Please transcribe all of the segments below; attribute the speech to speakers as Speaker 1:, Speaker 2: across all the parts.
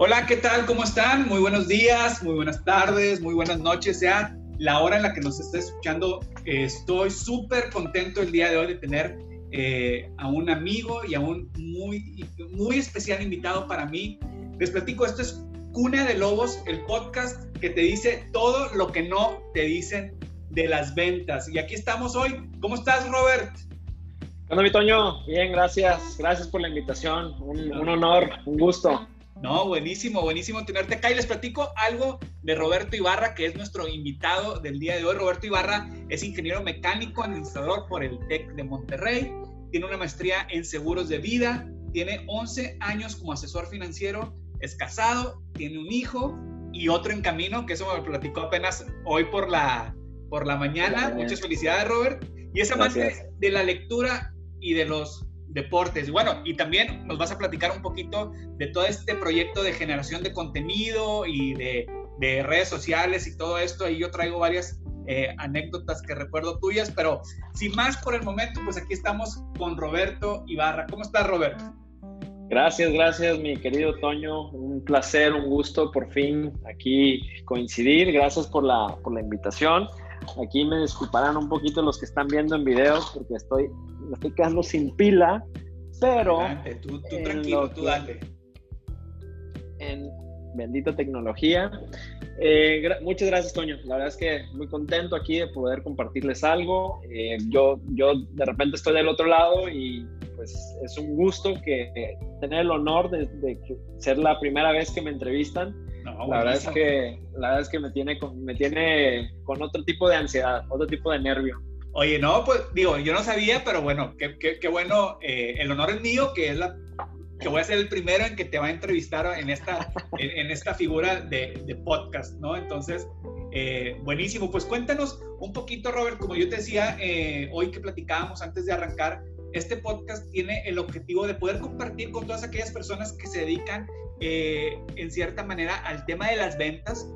Speaker 1: Hola, ¿qué tal? ¿Cómo están? Muy buenos días, muy buenas tardes, muy buenas noches, sea la hora en la que nos esté escuchando. Estoy súper contento el día de hoy de tener eh, a un amigo y a un muy, muy especial invitado para mí. Les platico, esto es Cuna de Lobos, el podcast que te dice todo lo que no te dicen de las ventas. Y aquí estamos hoy. ¿Cómo estás, Robert?
Speaker 2: Hola, mi Toño. Bien, gracias. Gracias por la invitación. Un, un honor, un gusto.
Speaker 1: No, buenísimo, buenísimo tenerte acá. Y les platico algo de Roberto Ibarra, que es nuestro invitado del día de hoy. Roberto Ibarra es ingeniero mecánico administrador por el TEC de Monterrey. Tiene una maestría en seguros de vida. Tiene 11 años como asesor financiero. Es casado, tiene un hijo y otro en camino, que eso me platicó apenas hoy por la, por la mañana. Muchas felicidades, Robert. Y es amante de la lectura y de los deportes. Bueno, y también nos vas a platicar un poquito de todo este proyecto de generación de contenido y de, de redes sociales y todo esto. Ahí yo traigo varias eh, anécdotas que recuerdo tuyas, pero sin más por el momento, pues aquí estamos con Roberto Ibarra. ¿Cómo estás, Roberto?
Speaker 2: Gracias, gracias, mi querido Toño. Un placer, un gusto por fin aquí coincidir. Gracias por la, por la invitación. Aquí me disculparán un poquito los que están viendo en videos porque estoy, me estoy quedando sin pila, pero...
Speaker 1: tú, tranquilo, tú dale.
Speaker 2: En bendita tecnología. Eh, muchas gracias, Toño. La verdad es que muy contento aquí de poder compartirles algo. Eh, yo, yo de repente estoy del otro lado y pues es un gusto que tener el honor de, de ser la primera vez que me entrevistan la verdad es que la verdad es que me tiene con, me tiene con otro tipo de ansiedad, otro tipo de nervio.
Speaker 1: Oye, no, pues digo, yo no sabía, pero bueno, qué, qué, bueno, eh, el honor es mío, que es la que voy a ser el primero en que te va a entrevistar en esta, en, esta figura de, de, podcast, ¿no? Entonces, eh, buenísimo. Pues cuéntanos un poquito, Robert, como yo te decía eh, hoy que platicábamos antes de arrancar, este podcast tiene el objetivo de poder compartir con todas aquellas personas que se dedican eh, en cierta manera al tema de las ventas,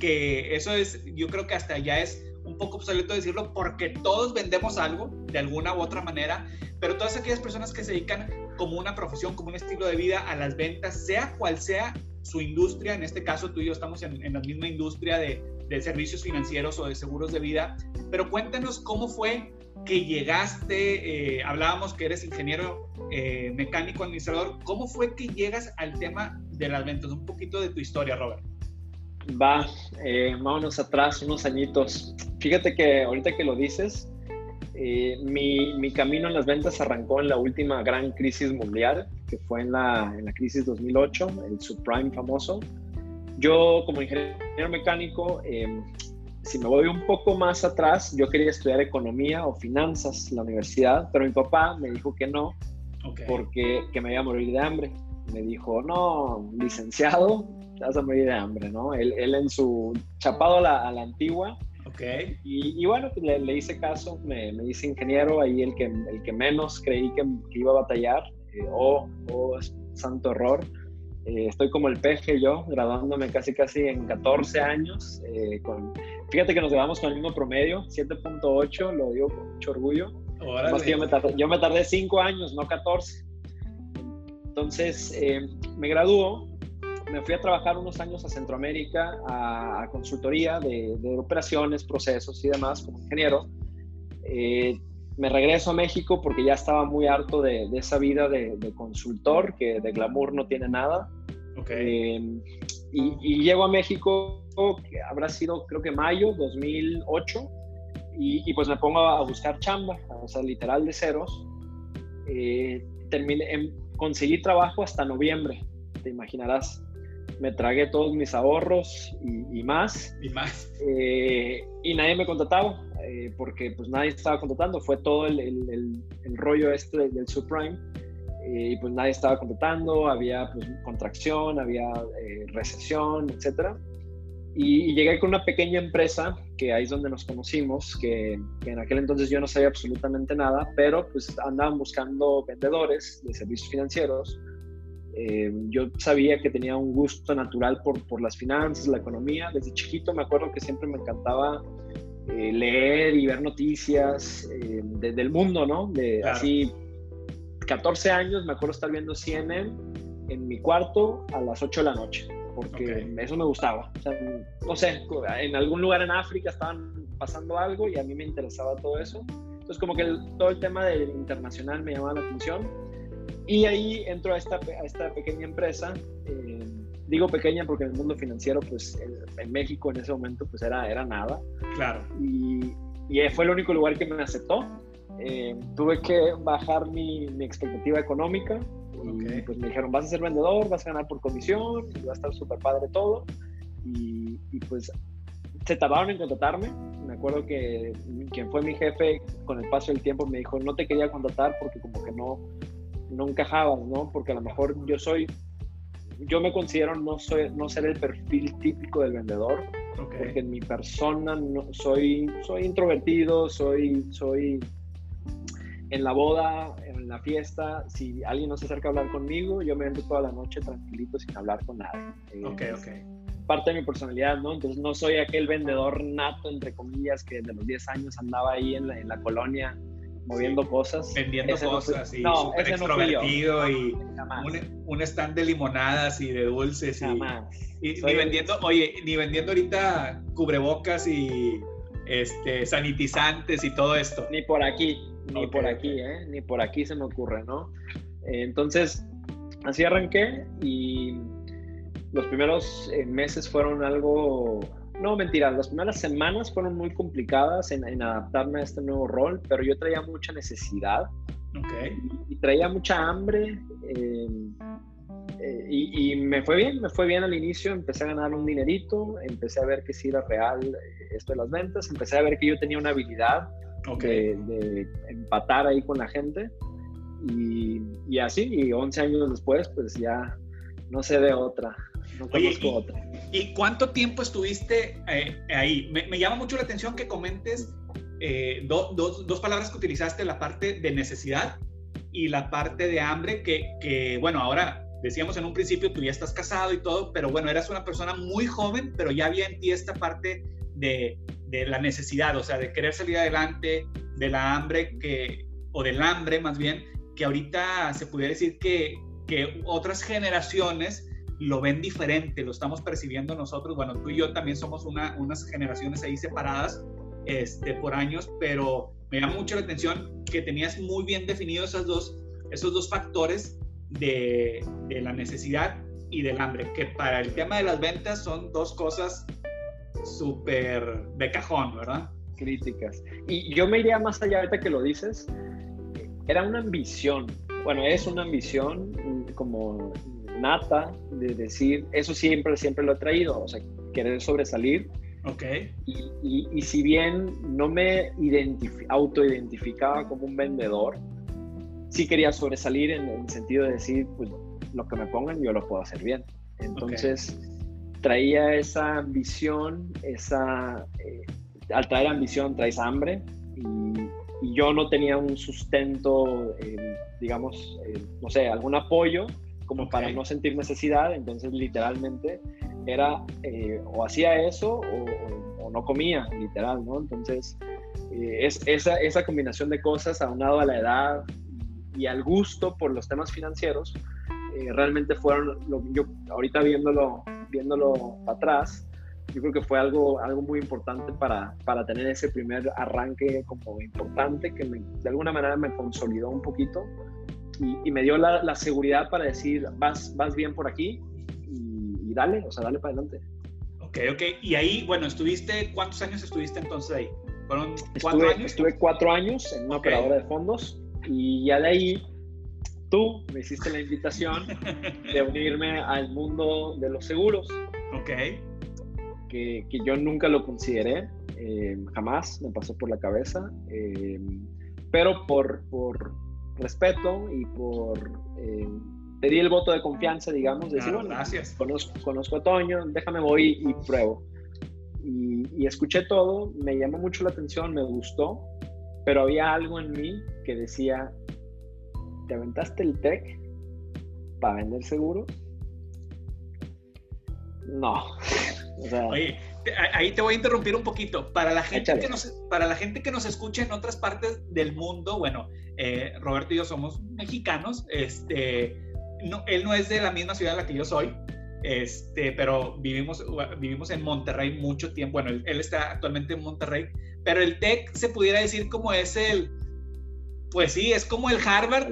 Speaker 1: que eso es, yo creo que hasta ya es un poco obsoleto decirlo porque todos vendemos algo de alguna u otra manera, pero todas aquellas personas que se dedican como una profesión, como un estilo de vida a las ventas, sea cual sea su industria, en este caso tú y yo estamos en, la misma industria de, de servicios financieros o de seguros de vida, pero cuéntanos cómo fue que llegaste, eh, hablábamos que eres ingeniero eh, mecánico administrador, ¿cómo fue que llegas al tema de las ventas? Un poquito de tu historia, Robert.
Speaker 2: Va, eh, vámonos atrás, unos añitos. Fíjate que ahorita que lo dices, eh, mi, mi, camino en las ventas arrancó en la última gran crisis mundial, que fue en la, en la crisis 2008, el subprime famoso. Yo como ingeniero mecánico si me voy un poco más atrás, yo quería estudiar economía o finanzas en la universidad, pero mi papá me dijo que no, porque que me iba a morir de hambre. Me dijo, no, licenciado, te vas a morir de hambre, ¿no? Él, él en su chapado a la, a la antigua.
Speaker 1: Okay.
Speaker 2: Y, y, bueno, pues le, le, hice caso, me, me, hice ingeniero, ahí el que, el que menos creí que, que iba a batallar, eh, oh, oh, santo error. Eh, estoy como el peje yo, graduándome casi casi en 14 años, eh, con Fíjate que nos llevamos con el mismo promedio, 7.8, lo digo con mucho orgullo. yo, me tardé, yo me tardé 5 años, no 14. Entonces, eh, me graduó, me fui a trabajar unos años a Centroamérica, a, consultoría de, de, operaciones, procesos y demás como ingeniero. Eh, me regreso a México porque ya estaba muy harto de, de esa vida de, de, consultor, que de glamour no tiene nada.
Speaker 1: Okay.
Speaker 2: Eh, y, y, llego a México que habrá sido creo que mayo 2008 y, y pues me pongo a buscar chamba, o sea, literal de ceros. Eh, terminé, em, conseguí trabajo hasta noviembre, te imaginarás. Me tragué todos mis ahorros y, y más.
Speaker 1: Y más.
Speaker 2: Eh, y nadie me contrataba, eh, porque pues nadie estaba contratando. Fue todo el, el, el, el rollo este del, del subprime. Eh, y pues nadie estaba contratando, había pues, contracción, había eh, recesión, etcétera. Y, y, llegué con una pequeña empresa, que ahí es donde nos conocimos, que, que, en aquel entonces yo no sabía absolutamente nada, pero pues andaban buscando vendedores de servicios financieros. Eh, yo sabía que tenía un gusto natural por, por las finanzas, la economía. Desde chiquito me acuerdo que siempre me encantaba eh, leer y ver noticias eh, de, del mundo, ¿no? De
Speaker 1: Claro.
Speaker 2: así 14 años, me acuerdo estar viendo CNN en mi cuarto a las 8 de la noche, porque eso me gustaba. O sea, no sé, en algún lugar en África estaban pasando algo y a mí me interesaba todo eso. Entonces, como que todo el tema del internacional me llamaba la atención. Y ahí entro a esta, a esta pequeña empresa. Eh, digo pequeña porque en el mundo financiero, pues en México en ese momento, pues era, era nada.
Speaker 1: Claro.
Speaker 2: Y, y fue el único lugar que me aceptó. Eh, tuve que bajar mi, mi expectativa económica. Y pues me dijeron, vas a ser vendedor, vas a ganar por comisión, y va a estar súper padre todo. Y, y, pues se tardaron en contratarme. Me acuerdo que quien fue mi jefe con el paso del tiempo me dijo, no te quería contratar porque como que no, no encajabas, ¿no? Porque a lo mejor yo soy, yo me considero no, soy, no ser el perfil típico del vendedor. Porque en mi persona no, soy, soy introvertido, soy, soy en la boda, en la fiesta, si alguien no se acerca a hablar conmigo, yo me entro toda la noche tranquilito sin hablar con nadie.
Speaker 1: Ok, ok.
Speaker 2: Parte de mi personalidad, ¿no? Entonces no soy aquel vendedor nato, entre comillas, que de los 10 años andaba ahí en la, en la colonia moviendo cosas.
Speaker 1: Vendiendo cosas y súper extrovertido y un, un, stand de limonadas y de dulces. Y, y ni vendiendo, oye, ni vendiendo ahorita cubrebocas y este, sanitizantes y todo esto.
Speaker 2: Ni por aquí ni por aquí, ¿eh? Ni por aquí se me ocurre, ¿no? entonces, así arranqué y los primeros eh, meses fueron algo, no mentira, las primeras semanas fueron muy complicadas en, adaptarme a este nuevo rol, pero yo traía mucha necesidad
Speaker 1: okay.
Speaker 2: y, traía mucha hambre em, eh, y, y, me fue bien, me fue bien al inicio, empecé a ganar un dinerito, empecé a ver que sí era real esto de las ventas, empecé a ver que yo tenía una habilidad de, empatar ahí con la gente. Y, y, así, y 11 años después, pues ya no sé de otra, no conozco
Speaker 1: y,
Speaker 2: otra.
Speaker 1: ¿Y cuánto tiempo estuviste eh, ahí? Me, me, llama mucho la atención que comentes eh, dos palabras que utilizaste, la parte de necesidad y la parte de hambre, que, que, bueno, ahora decíamos en un principio, tú ya estás casado y todo, pero bueno, eras una persona muy joven, pero ya había en ti esta parte de, de la necesidad, o sea, de querer salir adelante, de la hambre que, o del hambre más bien, que ahorita se pudiera decir que, que otras generaciones lo ven diferente, lo estamos percibiendo nosotros. Bueno, tú y yo también somos una, unas generaciones ahí separadas este, por años, pero me llama mucho la atención que tenías muy bien definidos esos dos, esos dos factores de, de la necesidad y del hambre, que para el tema de las ventas son dos cosas súper de cajón, ¿verdad?
Speaker 2: Críticas. Y yo me iría más allá ahorita que lo dices. Era una ambición. Bueno, es una ambición como nata de decir, eso siempre, siempre lo he traído, o sea, querer sobresalir.
Speaker 1: Ok.
Speaker 2: Y, y, si bien no me autoidentificaba como un vendedor, sí quería sobresalir en el sentido de decir, pues lo que me pongan yo lo puedo hacer bien. Entonces, traía esa ambición, esa, eh, al traer ambición traes hambre y, yo no tenía un sustento, eh, digamos, eh, no sé, algún apoyo como para no sentir necesidad, entonces literalmente era o hacía eso o, no comía, literal, ¿no? Entonces, es, esa, esa combinación de cosas aunado a la edad y al gusto por los temas financieros, realmente fueron, lo, yo ahorita viéndolo viéndolo atrás, yo creo que fue algo, algo muy importante para, para tener ese primer arranque como importante que de alguna manera me consolidó un poquito y, me dio la, la, seguridad para decir, vas, vas bien por aquí y, dale, o sea, dale para adelante.
Speaker 1: Ok, ok. Y ahí, bueno, estuviste, ¿cuántos años estuviste entonces ahí? ¿Fueron cuatro años?
Speaker 2: Estuve cuatro años en una operadora de fondos y ya de ahí tú me hiciste la invitación de unirme al mundo de los seguros.
Speaker 1: Ok.
Speaker 2: Que, que yo nunca lo consideré, eh, jamás me pasó por la cabeza, eh, pero por, por, respeto y por... Eh, te di el voto de confianza, digamos, de decir, bueno,
Speaker 1: gracias.
Speaker 2: Conozco, conozco, a Toño, déjame voy y pruebo. Y, y escuché todo, me llamó mucho la atención, me gustó, pero había algo en mí que decía, ¿te aventaste el tech para vender seguro? No.
Speaker 1: Oye, ahí te voy a interrumpir un poquito. Para la gente, que nos, para la gente que nos escucha en otras partes del mundo, bueno, eh, Roberto y yo somos mexicanos, este, no, él no es de la misma ciudad en la que yo soy, este, pero vivimos, vivimos en Monterrey mucho tiempo. Bueno, él, él está actualmente en Monterrey, pero el TEC se pudiera decir como es el, pues sí, es como el Harvard,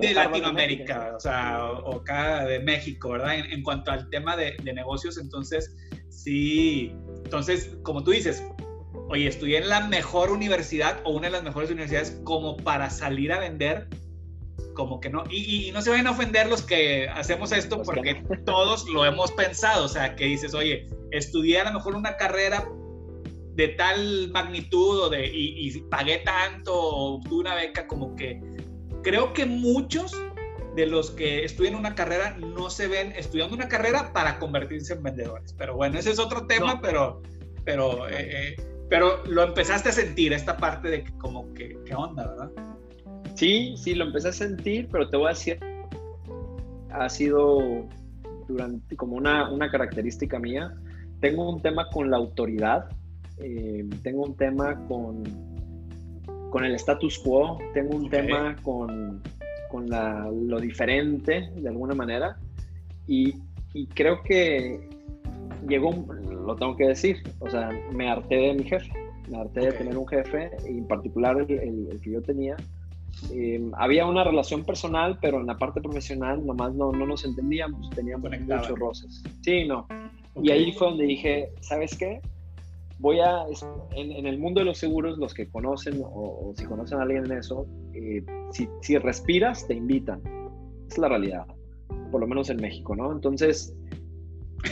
Speaker 1: de Latinoamérica, o sea, o, acá de México, ¿verdad? En, cuanto al tema de, negocios, entonces, sí, entonces, como tú dices, oye, estudié en la mejor universidad o una de las mejores universidades como para salir a vender, como que no, y, no se vayan a ofender los que hacemos esto pues porque todos lo hemos pensado, o sea, que dices, oye, estudié a lo mejor una carrera de tal magnitud o de, y, pagué tanto o obtuve una beca, como que creo que muchos de los que estudian una carrera no se ven estudiando una carrera para convertirse en vendedores. Pero bueno, ese es otro tema, pero, pero, eh, eh, pero lo empezaste a sentir, esta parte de que como que, ¿qué onda, verdad?
Speaker 2: Sí, sí, lo empecé a sentir, pero te voy a decir, ha sido durante como una, una característica mía. Tengo un tema con la autoridad eh, tengo un tema con, con el status quo, tengo un tema con, con la, lo diferente de alguna manera y, y, creo que llegó, lo tengo que decir, o sea, me harté de mi jefe, me harté de tener un jefe, en particular el, el, que yo tenía. Eh, había una relación personal, pero en la parte profesional nomás no, no nos entendíamos, teníamos muchos roces. Sí, no. Y ahí fue donde dije, ¿sabes qué? Voy a, en, el mundo de los seguros, los que conocen o, si conocen a alguien en eso, eh, si, respiras, te invitan. Es la realidad, por lo menos en México, ¿no? Entonces,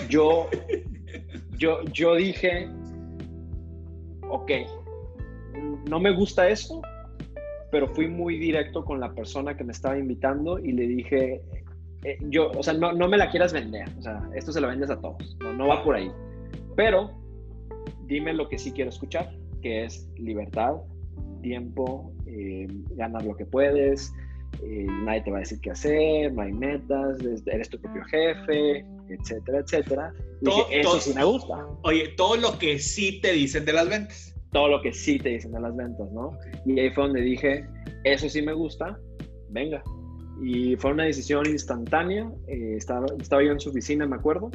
Speaker 2: yo, yo, yo dije, ok, no me gusta eso, pero fui muy directo con la persona que me estaba invitando y le dije, eh, yo, o sea, no, no, me la quieras vender, o sea, esto se lo vendes a todos, no va por ahí. Pero dime lo que sí quiero escuchar, que es libertad, tiempo, eh, ganar lo que puedes, eh, nadie te va a decir qué hacer, no hay metas, eres tu propio jefe, etcétera, etcétera. eso sí me gusta.
Speaker 1: Oye, todo lo que sí te dicen de las ventas.
Speaker 2: Todo lo que sí te dicen de las ventas, ¿no? Y ahí fue donde dije, eso sí me gusta, venga. Y fue una decisión instantánea. Eh, estaba, estaba yo en su oficina, me acuerdo,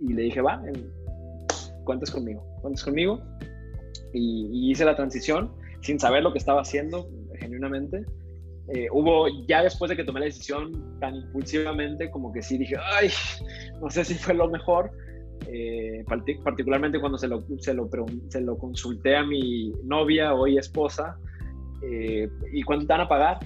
Speaker 2: y le dije, va, cuentas conmigo, cuentas conmigo. Y, hice la transición sin saber lo que estaba haciendo, genuinamente. Eh, hubo, ya después de que tomé la decisión tan impulsivamente, como que sí dije, ay, no sé si fue lo mejor. Eh, particularmente cuando se lo, se, lo, se lo consulté a mi novia, hoy esposa, eh, ¿y cuánto te van a pagar?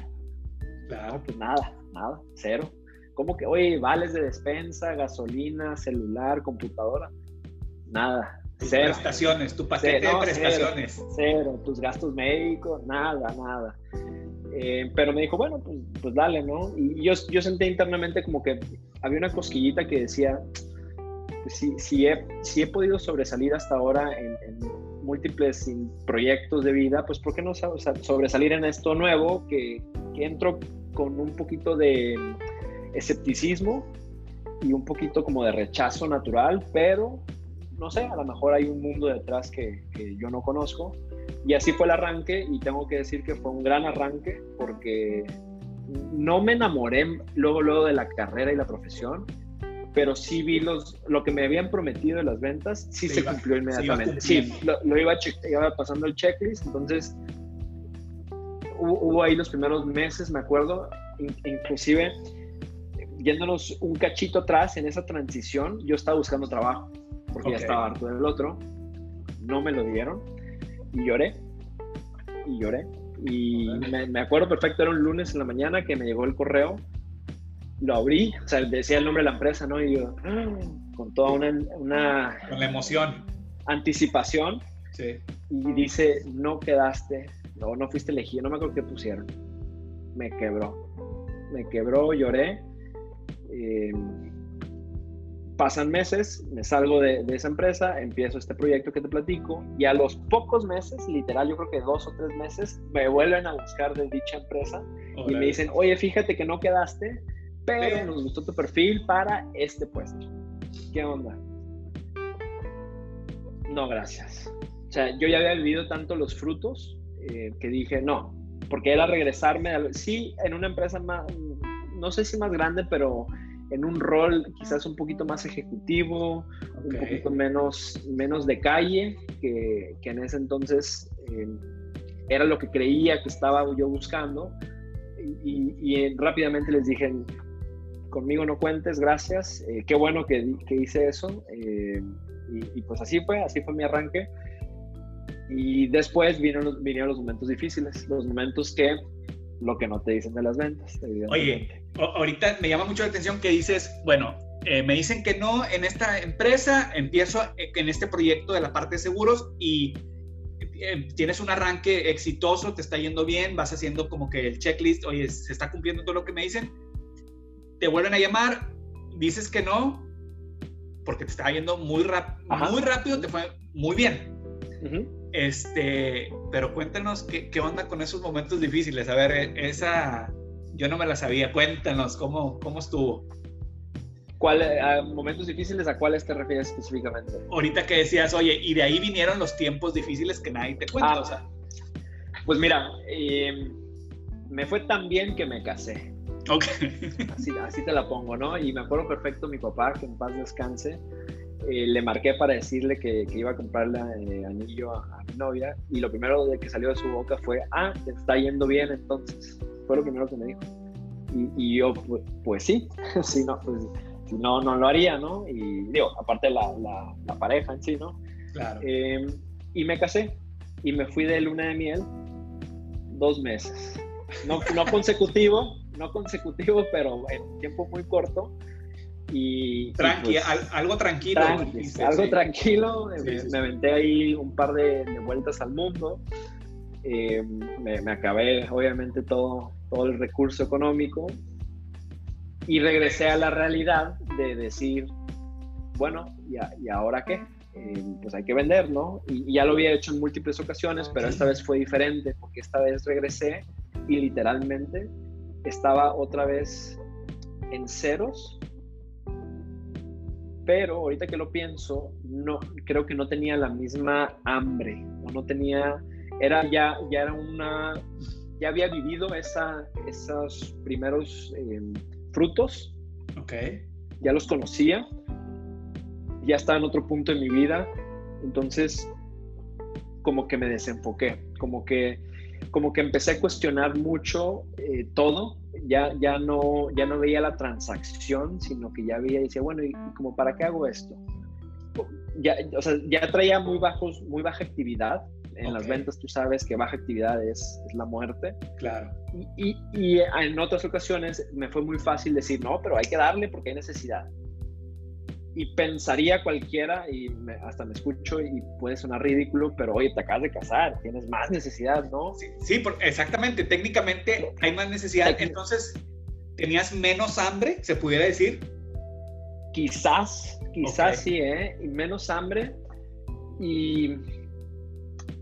Speaker 2: Claro. pues nada, nada, cero. ¿Cómo que, oye, vales de despensa, gasolina, celular, computadora? Nada.
Speaker 1: Tus prestaciones, tu paquete de prestaciones.
Speaker 2: Cero, tus gastos médicos, nada, nada. Eh, pero me dijo, bueno, pues, pues dale, ¿no? Y yo, yo sentí internamente como que había una cosquillita que decía, pues, si, si, he, si he podido sobresalir hasta ahora en, múltiples proyectos de vida, pues ¿por qué no sobresalir en esto nuevo que, que entro con un poquito de escepticismo y un poquito como de rechazo natural, pero no sé, a lo mejor hay un mundo detrás que, yo no conozco. Y así fue el arranque y tengo que decir que fue un gran arranque porque no me enamoré luego, luego de la carrera y la profesión, pero sí vi los, lo que me habían prometido de las ventas, sí se, cumplió inmediatamente. Sí, lo, iba, iba, pasando el checklist, entonces hubo, ahí los primeros meses, me acuerdo, inclusive yéndonos un cachito atrás en esa transición, yo estaba buscando trabajo porque ya estaba harto del otro. No me lo dieron y lloré. Y lloré. Y me, acuerdo perfecto, era un lunes en la mañana que me llegó el correo. Lo abrí, o sea, decía el nombre de la empresa, ¿no? Y yo, ¡ah! con toda una, una.
Speaker 1: Con la emoción.
Speaker 2: Anticipación. Sí. Y dice, no quedaste, no, no fuiste elegido, no me acuerdo qué pusieron. Me quebró. Me quebró, lloré. Eh, pasan meses, me salgo de, esa empresa, empiezo este proyecto que te platico y a los pocos meses, literal yo creo que dos o tres meses, me vuelven a buscar de dicha empresa y me dicen, oye, fíjate que no quedaste, pero nos gustó tu perfil para este puesto. ¿Qué onda? No, gracias. O sea, yo ya había vivido tanto los frutos eh, que dije, no, porque era regresarme, sí, en una empresa más, no sé si más grande, pero en un rol quizás un poquito más ejecutivo, un poquito menos, menos de calle, que, que en ese entonces eh, era lo que creía que estaba yo buscando. Y, y, rápidamente les dije, conmigo no cuentes, gracias, eh, qué bueno que, que hice eso. Eh, y, pues así fue, así fue mi arranque. Y después vinieron, vinieron los momentos difíciles, los momentos que lo que no te dicen de las ventas.
Speaker 1: Oye, ahorita me llama mucho la atención que dices, bueno, eh, me dicen que no en esta empresa, empiezo en este proyecto de la parte de seguros y eh, tienes un arranque exitoso, te está yendo bien, vas haciendo como que el checklist, oye, se está cumpliendo todo lo que me dicen, te vuelven a llamar, dices que no, porque te estaba yendo muy, muy rápido, te fue muy bien. Este, pero cuéntanos qué, qué, onda con esos momentos difíciles. A ver, e, esa yo no me la sabía. Cuéntanos cómo, cómo estuvo.
Speaker 2: ¿Cuál, momentos difíciles a cuáles te refieres específicamente?
Speaker 1: Ahorita que decías, oye, y de ahí vinieron los tiempos difíciles que nadie te cuenta. Ah, o sea.
Speaker 2: Pues mira, em, me fue tan bien que me casé.
Speaker 1: Ok.
Speaker 2: Así, así te la pongo, ¿no? Y me acuerdo perfecto mi papá, que en paz descanse eh, le marqué para decirle que, iba a comprarle eh, anillo a, mi novia y lo primero de que salió de su boca fue, ah, te está yendo bien entonces. Fue lo primero que me dijo. Y, yo, pues, pues sí, si no, pues, si no, no lo haría, ¿no? Y digo, aparte la, la, pareja en sí, ¿no?
Speaker 1: Claro.
Speaker 2: Em, y me casé y me fui de luna de miel dos meses. No, no consecutivo, no consecutivo, pero en tiempo muy corto. Y,
Speaker 1: Tranqui, pues, algo tranquilo.
Speaker 2: algo tranquilo. me, aventé ahí un par de, vueltas al mundo. Eh, me, acabé, obviamente, todo, todo el recurso económico. Y regresé a la realidad de decir, bueno, ¿y, ahora qué? Eh, pues hay que vender, ¿no? Y, ya lo había hecho en múltiples ocasiones, pero esta vez fue diferente, porque esta vez regresé y literalmente estaba otra vez en ceros pero ahorita que lo pienso, no, creo que no tenía la misma hambre, o no tenía, era ya, ya era una, ya había vivido esa, esos primeros em, frutos.
Speaker 1: Ok.
Speaker 2: Ya los conocía, ya estaba en otro punto de mi vida, entonces como que me desenfoqué, como que, como que empecé a cuestionar mucho eh, todo ya, ya, no, ya no veía la transacción, sino que ya veía y decía, bueno, ¿y, como para qué hago esto? Ya, o sea, ya traía muy, bajos, muy baja actividad. En las ventas tú sabes que baja actividad es, es la muerte.
Speaker 1: Claro.
Speaker 2: Y, y, en otras ocasiones me fue muy fácil decir, no, pero hay que darle porque hay necesidad y pensaría cualquiera, y hasta me escucho y puede sonar ridículo, pero oye, te acabas de casar, tienes más necesidad, ¿no?
Speaker 1: Sí, sí exactamente, técnicamente hay más necesidad, entonces, ¿tenías menos hambre, se pudiera decir?
Speaker 2: Quizás, quizás sí, ¿eh? Y menos hambre y,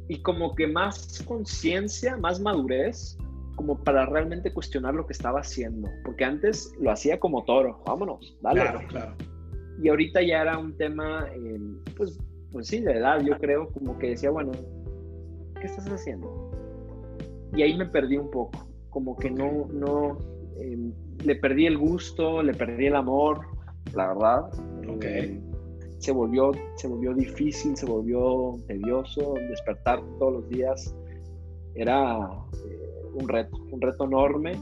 Speaker 2: y como que más conciencia, más madurez, como para realmente cuestionar lo que estaba haciendo, porque antes lo hacía como toro, vámonos, dale.
Speaker 1: Claro, claro
Speaker 2: y ahorita ya era un tema, eh, pues, pues sí, de edad, yo creo, como que decía, bueno, ¿qué estás haciendo? Y ahí me perdí un poco, como que no, no, em, le perdí el gusto, le perdí el amor, la verdad.
Speaker 1: Okay.
Speaker 2: se, volvió, se volvió difícil, se volvió tedioso, despertar todos los días era eh, un reto, un reto enorme.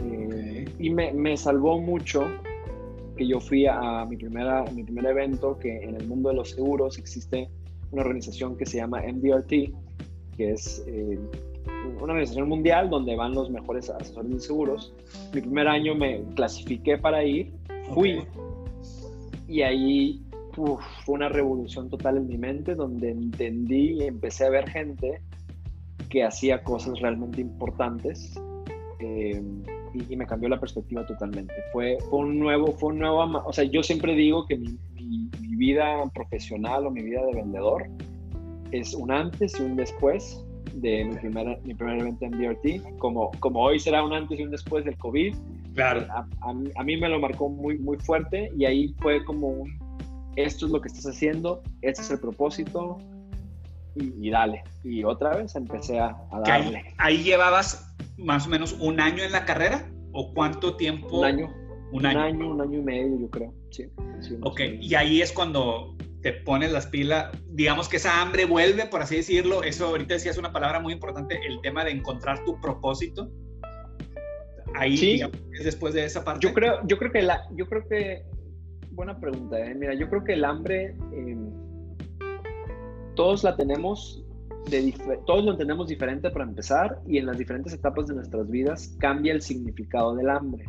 Speaker 2: Eh, y me, me salvó mucho que yo fui a mi, primera, mi primer evento, que en el mundo de los seguros existe una organización que se llama MDRT, que es eh, una organización mundial donde van los mejores asesores de seguros. Mi primer año me clasifiqué para ir, fui y ahí fue una revolución total en mi mente donde entendí y empecé a ver gente que hacía cosas realmente importantes. Eh, y, me cambió la perspectiva totalmente. Fue, fue un nuevo, fue un nuevo, o sea, yo siempre digo que mi, mi, vida profesional o mi vida de vendedor es un antes y un después de mi primer, mi primer evento en DRT, como, como hoy será un antes y un después del COVID.
Speaker 1: Claro.
Speaker 2: A, a, mí me lo marcó muy, muy fuerte y ahí fue como un, esto es lo que estás haciendo, este es el propósito, y, dale. Y otra vez empecé a, darle.
Speaker 1: Ahí, ahí, llevabas más o menos un año en la carrera o cuánto tiempo?
Speaker 2: Un año. Un, año. un año y medio, yo creo. Sí.
Speaker 1: ok, y ahí es cuando te pones las pilas, digamos que esa hambre vuelve, por así decirlo. Eso ahorita decías una palabra muy importante, el tema de encontrar tu propósito. Ahí
Speaker 2: sí.
Speaker 1: es después de esa parte.
Speaker 2: Yo creo, yo creo que la, yo creo que buena pregunta. ¿eh? Mira, yo creo que el hambre em, todos la tenemos de todos lo entendemos diferente para empezar y en las diferentes etapas de nuestras vidas cambia el significado del hambre.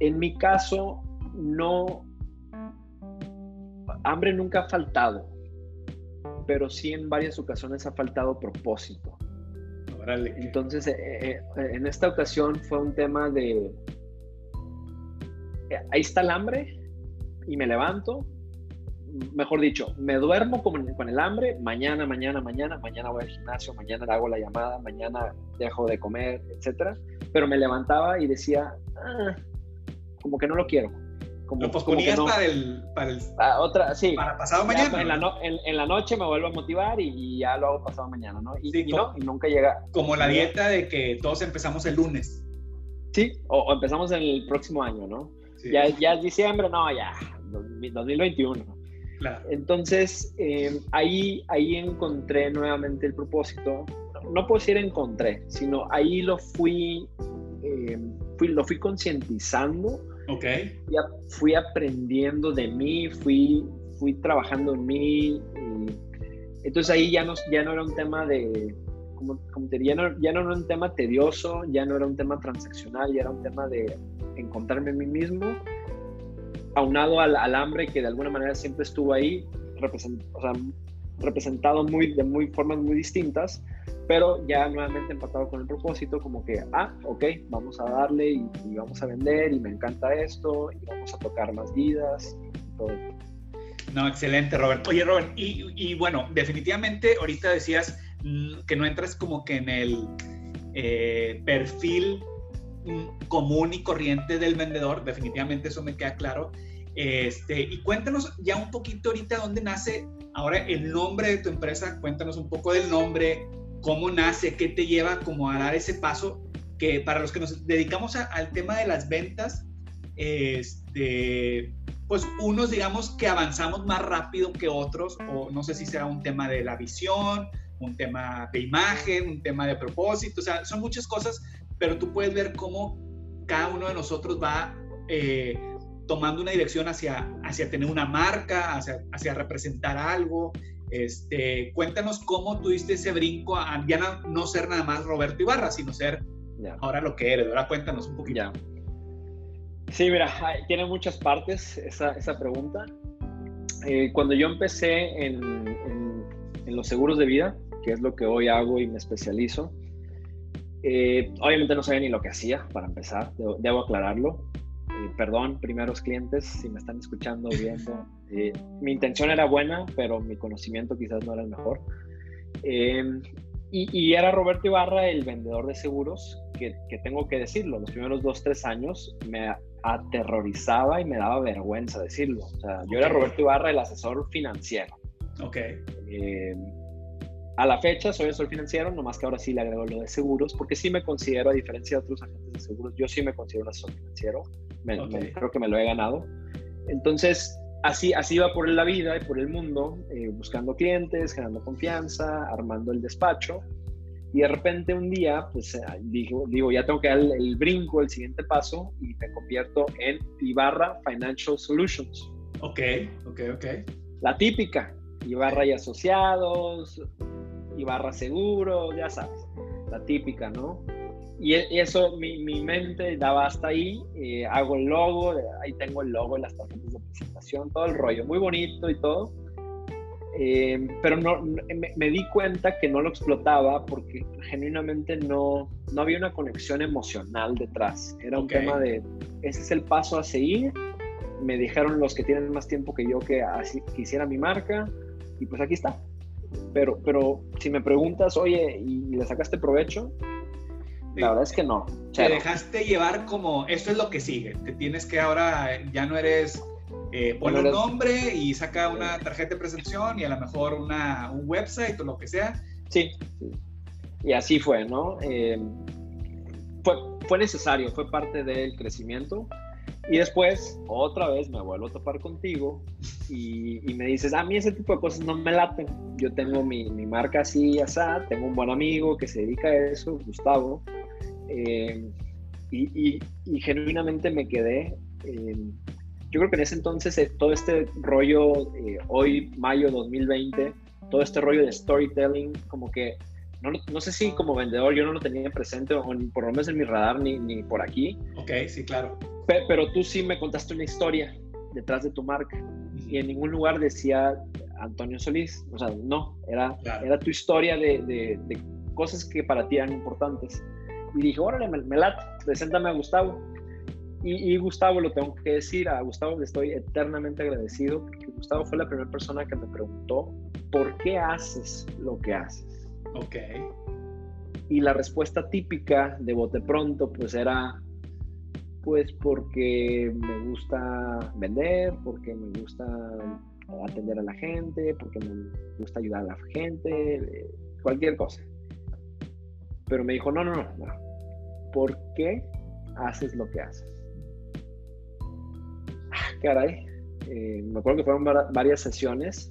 Speaker 2: En mi caso, no, hambre nunca ha faltado, pero sí en varias ocasiones ha faltado propósito. Entonces, eh, eh, en esta ocasión fue un tema de, eh, ahí está el hambre y me levanto, mejor dicho, me duermo con, con, el hambre, mañana, mañana, mañana, mañana voy al gimnasio, mañana hago la llamada, mañana dejo de comer, etcétera. Pero me levantaba y decía, ah, como que no lo quiero.
Speaker 1: Como, lo posponías para el, para el
Speaker 2: ah, otra, sí.
Speaker 1: Para pasado mañana.
Speaker 2: En la, en, la, noche me vuelvo a motivar y, ya lo hago pasado mañana, ¿no? Y, no, y nunca llega.
Speaker 1: Como la dieta de que todos empezamos el lunes.
Speaker 2: Sí, o, empezamos el próximo año, ¿no? Ya, ya es diciembre, no, ya, 2021. Entonces, eh, ahí, ahí encontré nuevamente el propósito. No puedo decir encontré, sino ahí lo fui, eh, fui lo fui concientizando.
Speaker 1: Ok.
Speaker 2: Ya fui aprendiendo de mí, fui, fui trabajando en mí. entonces ahí ya no, ya no era un tema de, como, como te, ya, no, ya no era un tema tedioso, ya no era un tema transaccional, ya era un tema de encontrarme a mí mismo aunado al, al, hambre que de alguna manera siempre estuvo ahí, representado muy, de muy formas muy distintas, pero ya nuevamente empatado con el propósito, como que, ah, ok, vamos a darle y, vamos a vender y me encanta esto y vamos a tocar más vidas todo.
Speaker 1: No, excelente, Robert. Oye, Robert, y, y bueno, definitivamente ahorita decías mm, que no entras como que en el eh, perfil común y corriente del vendedor, definitivamente eso me queda claro. Este, y cuéntanos ya un poquito ahorita dónde nace ahora el nombre de tu empresa, cuéntanos un poco del nombre, cómo nace, qué te lleva como a dar ese paso, que para los que nos dedicamos al tema de las ventas, este, pues unos digamos que avanzamos más rápido que otros, o no sé si será un tema de la visión, un tema de imagen, un tema de propósito, o sea, son muchas cosas, pero tú puedes ver cómo cada uno de nosotros va eh, tomando una dirección hacia, hacia tener una marca, hacia, hacia representar algo. Este, cuéntanos cómo tuviste ese brinco a ya no, ser nada más Roberto Ibarra, sino ser ahora lo que eres. Ahora cuéntanos un poquito.
Speaker 2: Sí, mira, tiene muchas partes esa, esa pregunta. Eh, cuando yo empecé en, en, en, los seguros de vida, que es lo que hoy hago y me especializo, eh, obviamente no sabía ni lo que hacía, para empezar, debo, aclararlo. Eh, perdón, primeros clientes, si me están escuchando o viendo. Eh, mi intención era buena, pero mi conocimiento quizás no era el mejor. Em, y, era Roberto Ibarra, el vendedor de seguros, que, que, tengo que decirlo, los primeros dos, tres años me aterrorizaba y me daba vergüenza decirlo. O sea, yo era Roberto Ibarra, el asesor financiero.
Speaker 1: Ok.
Speaker 2: Em, a la fecha soy asesor financiero, nomás que ahora sí le agrego lo de seguros, porque sí me considero, a diferencia de otros agentes de seguros, yo sí me considero un asesor financiero. creo que me lo he ganado. Entonces, así, así va por la vida y por el mundo, eh, buscando clientes, generando confianza, armando el despacho. Y de repente un día, pues eh, digo, digo, ya tengo que dar el, brinco, el siguiente paso, y me convierto en Ibarra Financial Solutions.
Speaker 1: Ok, ok, ok.
Speaker 2: La típica, Ibarra y asociados, y barra seguro, ya sabes, la típica, ¿no? Y e, eso, mi, mi mente daba hasta ahí, eh, hago el logo, ahí tengo el logo en las tarjetas de presentación, todo el rollo, muy bonito y todo. Eh, pero no, me, di cuenta que no lo explotaba porque genuinamente no, no había una conexión emocional detrás. Era un tema de, ese es el paso a seguir. Me dijeron los que tienen más tiempo que yo que así quisiera mi marca y pues aquí está. Pero, pero si me preguntas, oye, ¿y le sacaste provecho? La verdad es que no.
Speaker 1: Te dejaste llevar como, esto es lo que sigue. Te tienes que ahora, ya no eres, eh, un nombre y saca una tarjeta de presentación y a lo mejor una, un website o lo que sea.
Speaker 2: Sí, Y así fue, ¿no? Eh, fue, fue necesario, fue parte del crecimiento. Y después, otra vez me vuelvo a topar contigo y, me dices, a mí ese tipo de cosas no me laten. Yo tengo mi, mi marca así, así, tengo un buen amigo que se dedica a eso, Gustavo. Eh, y, y, genuinamente me quedé. Eh, yo creo que en ese entonces eh, todo este rollo, hoy, mayo 2020, todo este rollo de storytelling, como que no, no, sé si como vendedor yo no lo tenía presente o por lo menos en mi radar ni, ni por aquí.
Speaker 1: Ok, sí, claro.
Speaker 2: Pero, tú sí me contaste una historia detrás de tu marca y en ningún lugar decía Antonio Solís. O sea, no, era, era tu historia de, de, cosas que para ti eran importantes. Y dije, órale, me, me late, preséntame a Gustavo. Y, y, Gustavo, lo tengo que decir, a Gustavo le estoy eternamente agradecido porque Gustavo fue la primera persona que me preguntó, ¿por qué haces lo que haces?
Speaker 1: Ok.
Speaker 2: Y la respuesta típica de bote pronto, pues era, pues porque me gusta vender, porque me gusta atender a la gente, porque me gusta ayudar a la gente, cualquier cosa. Pero me dijo, no, no, no, no. ¿Por qué haces lo que haces? Ah, caray. Eh, me acuerdo que fueron varias sesiones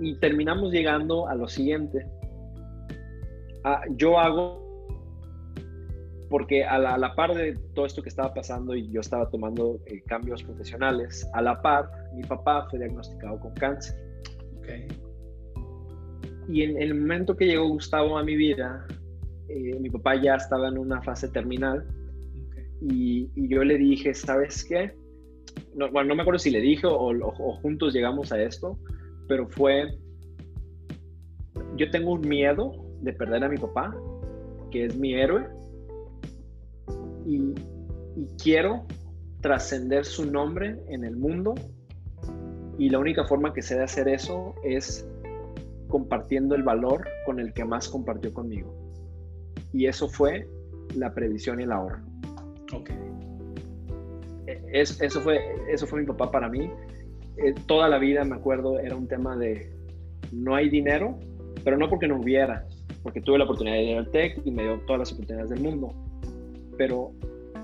Speaker 2: y terminamos llegando a lo siguiente. Ah, yo hago porque a la, par de todo esto que estaba pasando y yo estaba tomando eh, cambios profesionales, a la par mi papá fue diagnosticado con cáncer. Y en, el momento que llegó Gustavo a mi vida, eh, mi papá ya estaba en una fase terminal y, yo le dije, ¿sabes qué? No, bueno, no me acuerdo si le dije o, o juntos llegamos a esto, pero fue, yo tengo un miedo de perder a mi papá, que es mi héroe, y, quiero trascender su nombre en el mundo y la única forma que sé de hacer eso es compartiendo el valor con el que más compartió conmigo. Y eso fue la previsión y el ahorro.
Speaker 1: Ok.
Speaker 2: E, es, eso, fue, eso fue mi papá para mí. Eh, toda la vida, me acuerdo, era un tema de no hay dinero, pero no porque no hubiera, porque tuve la oportunidad de ir al TEC y me dio todas las oportunidades del mundo pero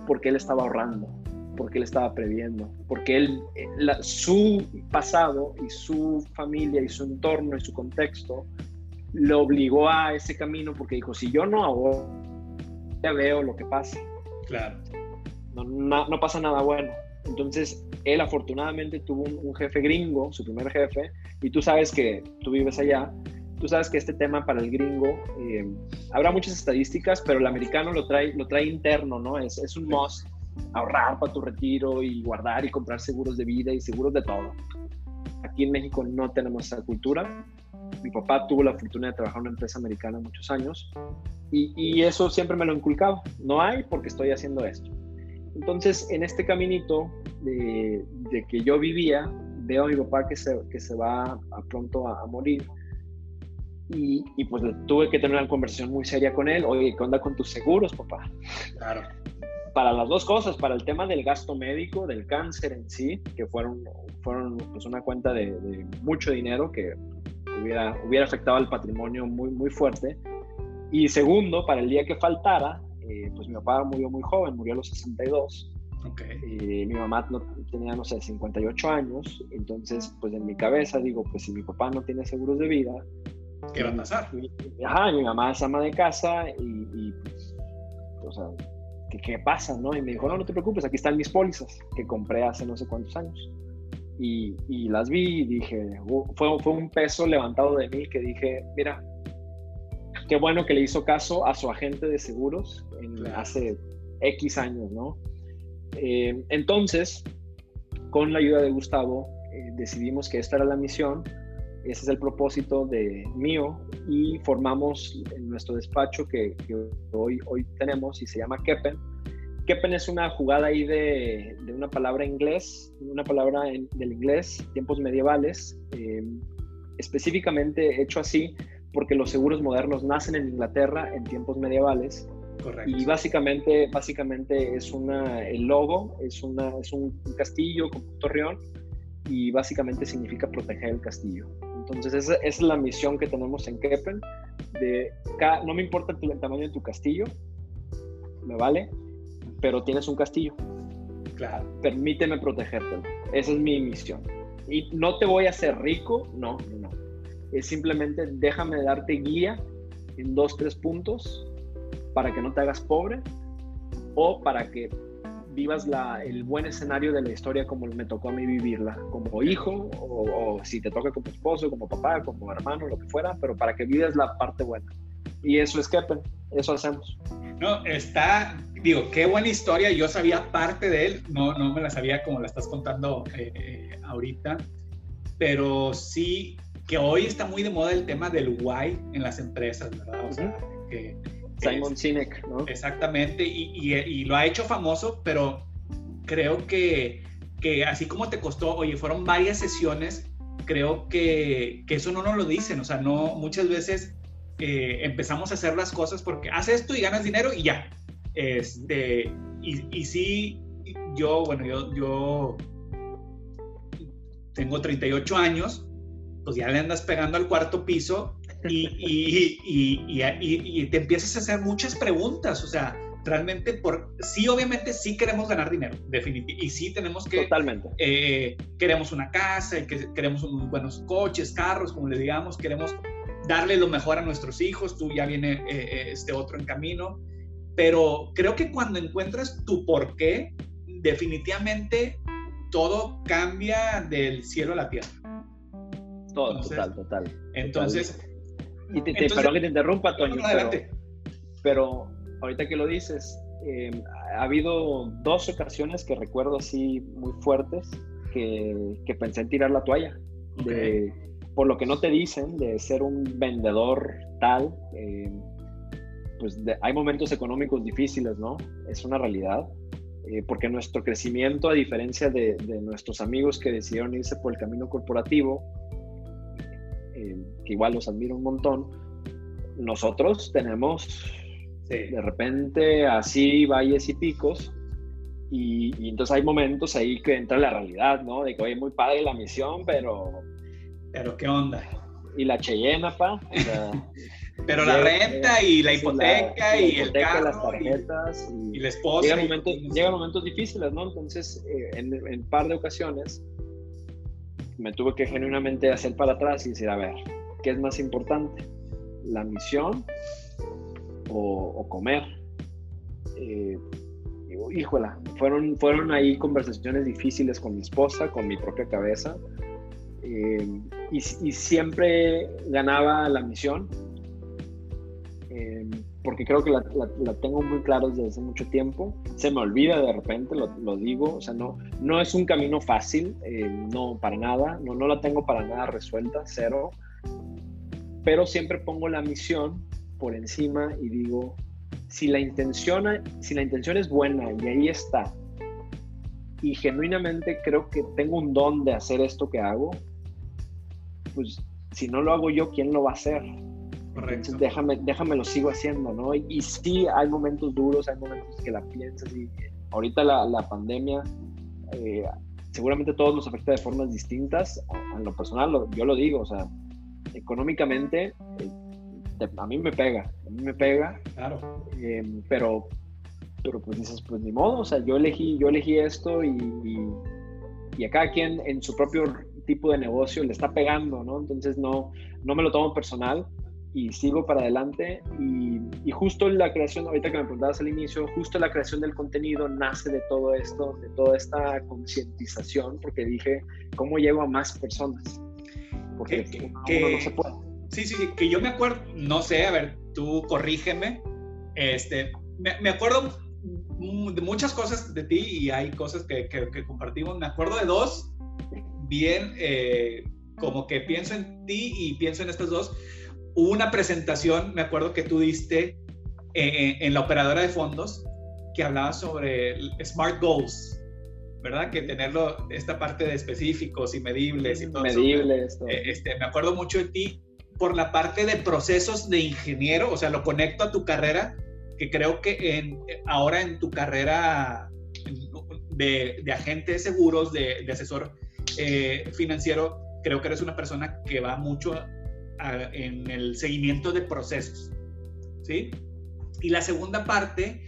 Speaker 2: porque él estaba ahorrando, porque él estaba previendo, porque él, su pasado y su familia y su entorno y su contexto lo obligó a ese camino porque dijo, si yo no ahorro, ya veo lo que pasa.
Speaker 1: Claro.
Speaker 2: No, no, pasa nada bueno. Entonces, él afortunadamente tuvo un, jefe gringo, su primer jefe, y tú sabes que tú vives allá, tú sabes que este tema para el gringo, eh, habrá muchas estadísticas, pero el americano lo trae, lo trae interno, ¿no? Es, es un must ahorrar para tu retiro y guardar y comprar seguros de vida y seguros de todo. Aquí en México no tenemos esa cultura. Mi papá tuvo la fortuna de trabajar en una empresa americana muchos años y, y eso siempre me lo inculcaba. No hay porque estoy haciendo esto. Entonces, en este caminito de, de, que yo vivía, veo a mi papá que se, que se va a pronto a, a morir y, pues tuve que tener una conversación muy seria con él. Oye, ¿qué onda con tus seguros, papá?
Speaker 1: Claro.
Speaker 2: Para las dos cosas, para el tema del gasto médico, del cáncer en sí, que fueron, fueron pues una cuenta de, mucho dinero que hubiera, hubiera afectado al patrimonio muy, muy fuerte. Y segundo, para el día que faltara, eh, pues mi papá murió muy joven, murió a los 62.
Speaker 1: Okay.
Speaker 2: Y mi mamá no, tenía, no sé, 58 años. Entonces, pues en mi cabeza digo, pues si mi papá no tiene seguros de vida,
Speaker 1: ¿Qué va a pasar?
Speaker 2: Ajá, mi mamá es ama de casa y, pues, o sea, ¿qué, pasa, no? Y me dijo, no, no te preocupes, aquí están mis pólizas que compré hace no sé cuántos años. Y, y las vi y dije, fue, fue un peso levantado de mí que dije, mira, qué bueno que le hizo caso a su agente de seguros en, hace X años, ¿no? Eh, entonces, con la ayuda de Gustavo, eh, decidimos que esta era la misión ese es el propósito de mío y formamos nuestro despacho que, hoy, hoy tenemos y se llama Kepen. Kepen es una jugada ahí de, de una palabra inglés, una palabra del inglés, tiempos medievales, eh, específicamente hecho así porque los seguros modernos nacen en Inglaterra en tiempos medievales.
Speaker 1: Correcto.
Speaker 2: Y básicamente, básicamente es una, el logo es, una, es un castillo con un torreón y básicamente significa proteger el castillo. Entonces esa, es la misión que tenemos en Kepen, de no me importa el tamaño de tu castillo, me vale, pero tienes un castillo.
Speaker 1: Claro.
Speaker 2: Permíteme protegerte. Esa es mi misión. Y no te voy a hacer rico, no, no. Es simplemente déjame darte guía en dos, tres puntos para que no te hagas pobre o para que vivas la, el buen escenario de la historia como me tocó a mí vivirla, como hijo o, si te toca como esposo, como papá, como hermano, lo que fuera, pero para que vivas la parte buena. Y eso es Keppen, eso hacemos.
Speaker 1: No, está, digo, qué buena historia, yo sabía parte de él, no, no me la sabía como la estás contando eh, eh, ahorita, pero sí que hoy está muy de moda el tema del why en las empresas, ¿verdad? O sea, que
Speaker 2: Simon Sinek, ¿no?
Speaker 1: Exactamente, y, lo ha hecho famoso, pero creo que, que, así como te costó, oye, fueron varias sesiones, creo que, que eso no nos lo dicen, o sea, no, muchas veces eh, empezamos a hacer las cosas porque haces esto y ganas dinero y ya. Este, y, y sí, yo, bueno, yo, yo tengo 38 años, pues ya le andas pegando al cuarto piso y, y, y, te empiezas a hacer muchas preguntas, o sea, realmente por sí obviamente sí queremos ganar dinero definitivamente y sí tenemos que
Speaker 2: totalmente.
Speaker 1: eh, queremos una casa y que queremos unos buenos coches carros como le digamos queremos darle lo mejor a nuestros hijos tú ya viene eh, eh, este otro en camino pero creo que cuando encuentras tu por qué definitivamente todo cambia del cielo a la tierra.
Speaker 2: Todo total total.
Speaker 1: entonces
Speaker 2: y te, perdón que te interrumpa, Toño, pero, ahorita que lo dices, em, ha habido dos ocasiones que recuerdo así muy fuertes que, que pensé en tirar la toalla. por lo que no te dicen, de ser un vendedor tal, em, pues hay momentos económicos difíciles, ¿no? Es una realidad. Eh, porque nuestro crecimiento, a diferencia de, de, nuestros amigos que decidieron irse por el camino corporativo, eh, que igual los admiro un montón, nosotros tenemos de repente así valles y picos, y, entonces hay momentos ahí que entra la realidad, ¿no? De que, oye, muy padre la misión, pero...
Speaker 1: Pero, ¿qué onda?
Speaker 2: Y la Cheyena, pa.
Speaker 1: pero la renta y la hipoteca y el carro.
Speaker 2: las tarjetas
Speaker 1: y, la esposa.
Speaker 2: Llegan momentos, momentos difíciles, ¿no? Entonces, eh, en un par de ocasiones, me tuve que genuinamente hacer para atrás y decir, a ver, ¿qué es más importante? ¿La misión o, comer? Eh, híjola, fueron, fueron ahí conversaciones difíciles con mi esposa, con mi propia cabeza, eh, y, siempre ganaba la misión. Eh, porque creo que la, tengo muy clara desde hace mucho tiempo. Se me olvida de repente, lo, digo, o sea, no, no es un camino fácil, eh, no, para nada, no, no la tengo para nada resuelta, cero, pero siempre pongo la misión por encima y digo, si la intención, si la intención es buena y ahí está, y genuinamente creo que tengo un don de hacer esto que hago, pues si no lo hago yo, ¿quién lo va a hacer? Entonces déjame, déjame lo sigo haciendo, ¿no? Y, sí, hay momentos duros, hay momentos que la piensas y ahorita la, la pandemia eh, seguramente todos nos afecta de formas distintas. En lo personal, yo lo digo, o sea, económicamente eh, a mí me pega, a mí me pega.
Speaker 1: Claro.
Speaker 2: Em, pero, pero pues dices, pues ni modo, o sea, yo elegí, yo elegí esto y, y, y a cada quien en su propio tipo de negocio le está pegando, ¿no? Entonces no, no me lo tomo personal y sigo para adelante. Y, y, justo la creación, ahorita que me preguntabas al inicio, justo la creación del contenido nace de todo esto, de toda esta concientización, porque dije, ¿cómo llego a más personas? Porque que, no se puede.
Speaker 1: Sí, sí, que yo me acuerdo, no sé, a ver, tú corrígeme, este, me, me acuerdo de muchas cosas de ti y hay cosas que, que, compartimos. Me acuerdo de dos, bien, eh, como que pienso en ti y pienso en estas dos hubo una presentación, me acuerdo que tú diste eh, eh, en la operadora de fondos, que hablaba sobre Smart Goals, ¿verdad? Que tenerlo, esta parte de específicos y medibles y todo
Speaker 2: medibles, eso.
Speaker 1: Eh, este, me acuerdo mucho de ti por la parte de procesos de ingeniero, o sea, lo conecto a tu carrera, que creo que en, ahora en tu carrera de, de agente de seguros, de, de asesor financiero, creo que eres una persona que va mucho en el seguimiento de procesos. ¿Sí? Y la segunda parte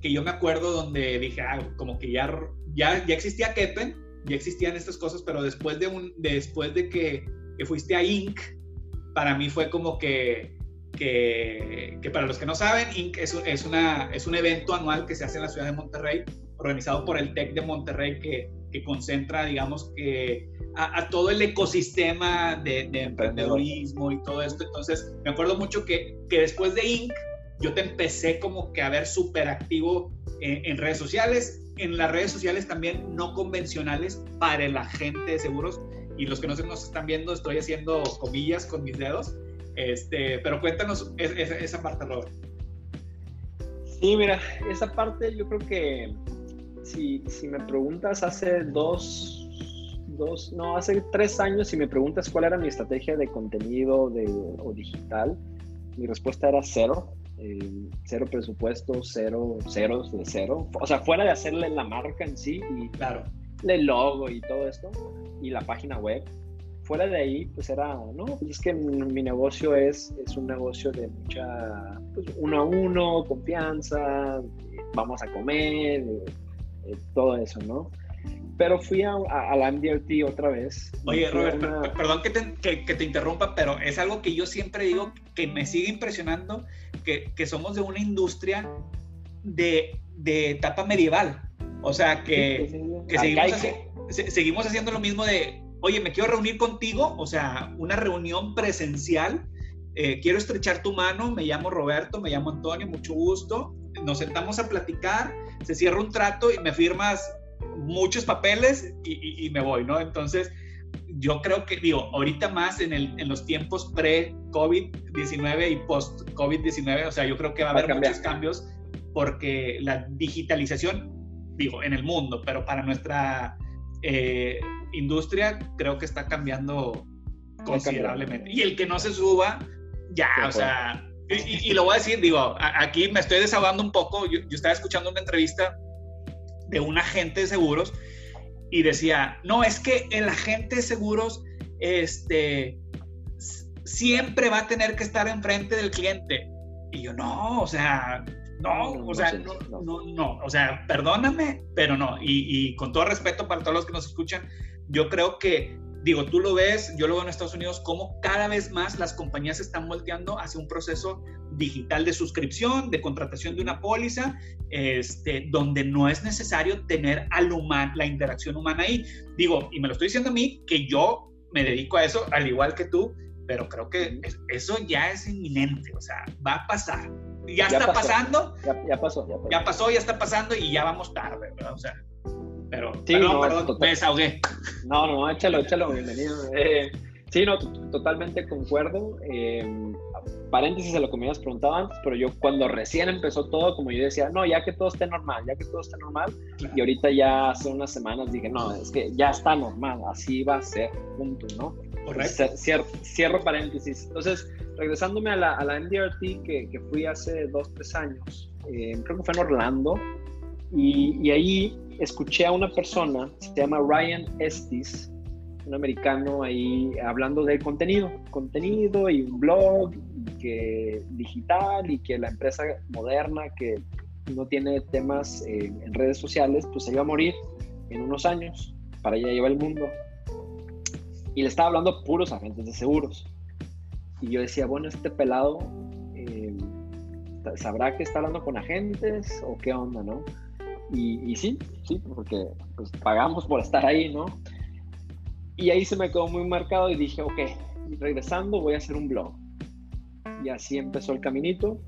Speaker 1: que yo me acuerdo donde dije, ah, como que ya, ya, ya existía Kepen, ya existían estas cosas, pero después de, un, después de que, que fuiste a Inc., para mí fue como que, que, que, para los que no saben, Inc. Es, es, una, es un evento anual que se hace en la ciudad de Monterrey, organizado por el TEC de Monterrey, que, que concentra, digamos, que a, todo el ecosistema de, de, emprendedorismo y todo esto. Entonces, me acuerdo mucho que, que después de Inc., yo te empecé como que a ver súper activo en, en, redes sociales, en las redes sociales también no convencionales para la gente de seguros. Y los que no se nos están viendo, estoy haciendo comillas con mis dedos. Este, pero cuéntanos esa parte, Robert.
Speaker 2: Sí, mira, esa parte yo creo que si, si me preguntas hace dos, dos, no, hace tres años, si me preguntas cuál era mi estrategia de contenido de, o digital, mi respuesta era cero. Eh, cero presupuesto, cero, ceros de cero. O sea, fuera de hacerle la marca en sí y
Speaker 1: claro.
Speaker 2: el logo y todo esto, y la página web. Fuera de ahí, pues era, no, pues es que mi, negocio es, es un negocio de mucha, pues uno a uno, confianza, vamos a comer, eh, todo eso, ¿no? Pero fui a, a, la MDRT otra vez.
Speaker 1: Oye, Robert, perdón que te, que, te, interrumpa, pero es algo que yo siempre digo que me sigue impresionando, que, que somos de una industria de, de etapa medieval. O sea, que, que seguimos, seguimos haciendo lo mismo de, oye, me quiero reunir contigo, o sea, una reunión presencial. Eh, quiero estrechar tu mano, me llamo Roberto, me llamo Antonio, mucho gusto. Nos sentamos a platicar se cierra un trato y me firmas muchos papeles y, me voy, ¿no? Entonces, yo creo que, digo, ahorita más en, el, en los tiempos pre-COVID-19 y post-COVID-19, o sea, yo creo que va a haber muchos cambios porque la digitalización, digo, en el mundo, pero para nuestra eh, industria creo que está cambiando considerablemente. Y el que no se suba, ya, o sea, y, lo voy a decir, digo, aquí me estoy desahogando un poco. Yo, estaba escuchando una entrevista de un agente de seguros y decía, no, es que el agente de seguros este, siempre va a tener que estar enfrente del cliente. Y yo, no, o sea, no, o sea, no, no, no, o sea, perdóname, pero no. Y, y con todo respeto para todos los que nos escuchan, yo creo que digo, tú lo ves, yo lo veo en Estados Unidos, como cada vez más las compañías se están volteando hacia un proceso digital de suscripción, de contratación de una póliza, este, donde no es necesario tener al humano, la interacción humana ahí. Digo, y me lo estoy diciendo a mí, que yo me dedico a eso, al igual que tú, pero creo que eso ya es inminente, o sea, va a pasar. Ya, está pasando.
Speaker 2: Ya, pasó, ya pasó.
Speaker 1: Ya pasó, ya está pasando y ya vamos tarde, ¿verdad? O sea, pero, sí, perdón, no, perdón, me desahogué.
Speaker 2: No, no, échalo, échalo, bienvenido. Eh, sí, no, totalmente concuerdo. Eh, paréntesis a lo que me habías preguntado antes, pero yo cuando recién empezó todo, como yo decía, no, ya que todo esté normal, ya que todo esté normal, y ahorita ya hace unas semanas dije, no, es que ya está normal, así va a ser, punto, ¿no?
Speaker 1: Correcto.
Speaker 2: Cierro, cierro paréntesis. Entonces, regresándome a la, a la MDRT que, que, fui hace dos, tres años, eh, creo que fue en Orlando, y, y ahí escuché a una persona, se llama Ryan Estes, un americano ahí hablando de contenido, contenido y un blog que digital y que la empresa moderna que no tiene temas eh, en redes sociales, pues se iba a morir en unos años para ya llevar el mundo. Y le estaba hablando puros agentes de seguros. Y yo decía, bueno, este pelado eh, sabrá que está hablando con agentes o qué onda, ¿no? Y, sí, sí, porque pues, pagamos por estar ahí, ¿no? Y ahí se me quedó muy marcado y dije, ok, regresando voy a hacer un blog. Y así empezó el caminito.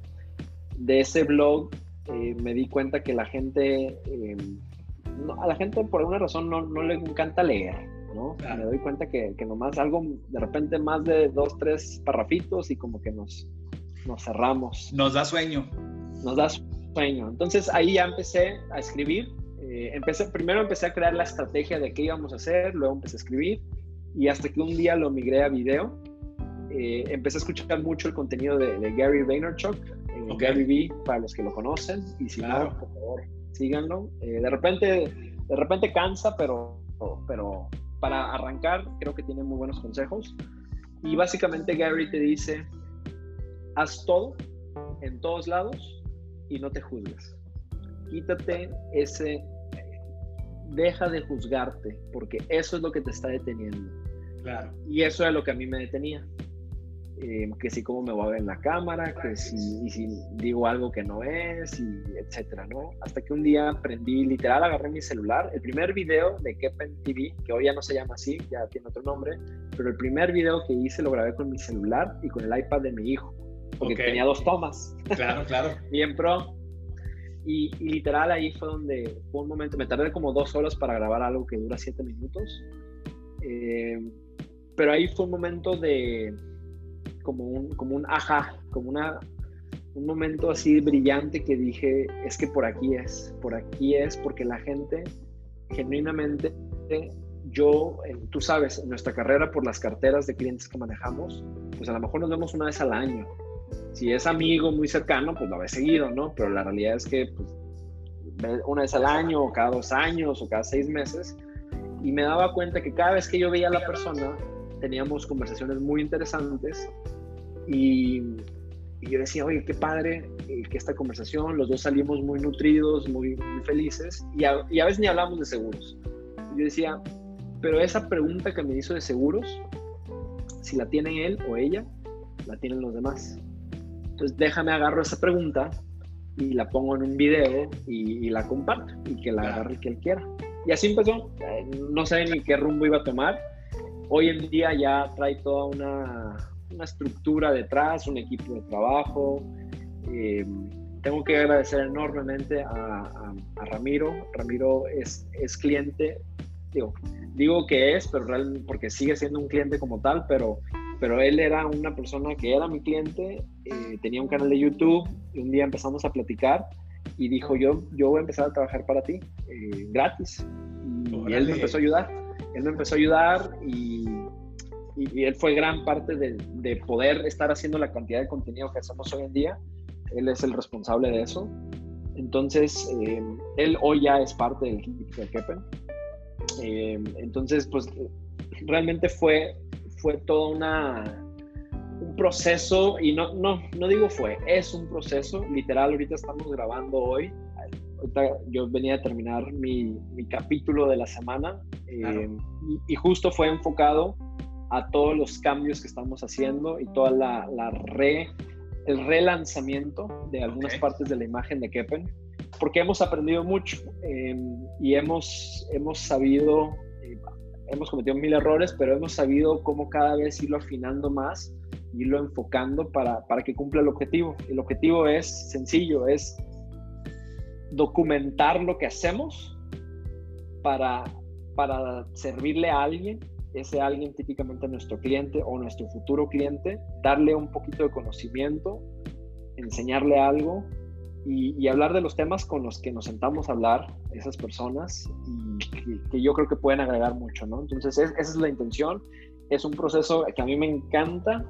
Speaker 2: De ese blog eh, me di cuenta que la gente, eh, a la gente por alguna razón no, no le encanta leer, ¿no? Me doy cuenta que, que, nomás algo, de repente más de dos, tres parrafitos y como que nos, nos cerramos.
Speaker 1: Nos da sueño.
Speaker 2: Nos da sueño sueño. Entonces ahí ya empecé a escribir. Eh, empecé, primero empecé a crear la estrategia de qué íbamos a hacer, luego empecé a escribir y hasta que un día lo migré a video. Eh, empecé a escuchar mucho el contenido de, Gary Vaynerchuk, eh, Gary Vee, para los que lo conocen, y si no, por favor, síganlo. de, repente, de repente cansa, pero, pero para arrancar creo que tiene muy buenos consejos. Y básicamente Gary te dice, haz todo, en todos lados, y no te juzgues. quítate ese, deja de juzgarte, porque eso es lo que te está deteniendo.
Speaker 1: Claro.
Speaker 2: Y eso es lo que a mí me detenía. Eh, que si cómo me voy a ver en la cámara, que si, si digo algo que no es, y etcétera, ¿no? Hasta que un día aprendí, literal, agarré mi celular, el primer video de Kepen TV, que hoy ya no se llama así, ya tiene otro nombre, pero el primer video que hice lo grabé con mi celular y con el iPad de mi hijo, porque tenía dos tomas.
Speaker 1: Claro, claro.
Speaker 2: Bien pro. Y, literal ahí fue donde fue un momento, me tardé como dos horas para grabar algo que dura siete minutos. Eh, pero ahí fue un momento de, como un, como un ajá, como una, un momento así brillante que dije, es que por aquí es, por aquí es, porque la gente genuinamente, yo, tú sabes, en nuestra carrera por las carteras de clientes que manejamos, pues a lo mejor nos vemos una vez al año. Si es amigo muy cercano, pues lo ve seguido, ¿no? Pero la realidad es que pues, una vez al año, o cada dos años, o cada seis meses, y me daba cuenta que cada vez que yo veía a la persona, teníamos conversaciones muy interesantes y, yo decía, oye, qué padre eh, que esta conversación, los dos salimos muy nutridos, muy, felices y a, y a, veces ni hablamos de seguros. Y yo decía, pero esa pregunta que me hizo de seguros, si la tiene él o ella, la tienen los demás. Entonces déjame agarro esa pregunta y la pongo en un video y, la comparto y que la agarre que él quiera. Y así empezó. Eh, no sé ni qué rumbo iba a tomar, hoy en día ya trae toda una, una estructura detrás, un equipo de trabajo. Eh, tengo que agradecer enormemente a, Ramiro. Ramiro es, es cliente, digo, digo que es, pero realmente porque sigue siendo un cliente como tal, pero, pero él era una persona que era mi cliente, eh, tenía un canal de YouTube y un día empezamos a platicar y dijo, yo, yo voy a empezar a trabajar para ti, eh, gratis. Y, él me empezó a ayudar él me empezó a ayudar y, y, él fue gran parte de, de, poder estar haciendo la cantidad de contenido que hacemos hoy en día. Él es el responsable de eso. Entonces, eh, él hoy ya es parte del equipo de Kepen. Eh, entonces, pues realmente fue, fue todo una, un proceso, y no, no, no digo fue, es un proceso. Literal, ahorita estamos grabando hoy. Yo venía a terminar mi, capítulo de la semana eh, y, justo fue enfocado a todos los cambios que estamos haciendo y toda la, la re, el relanzamiento de algunas partes de la imagen de Kepen, porque hemos aprendido mucho em, y hemos, hemos sabido, eh, hemos cometido mil errores, pero hemos sabido cómo cada vez irlo afinando más, irlo enfocando para, para que cumpla el objetivo. El objetivo es sencillo, es documentar lo que hacemos para, para servirle a alguien, ese alguien típicamente nuestro cliente o nuestro futuro cliente, darle un poquito de conocimiento, enseñarle algo y, hablar de los temas con los que nos sentamos a hablar esas personas que, yo creo que pueden agregar mucho, ¿no? Entonces esa es la intención, es un proceso que a mí me encanta,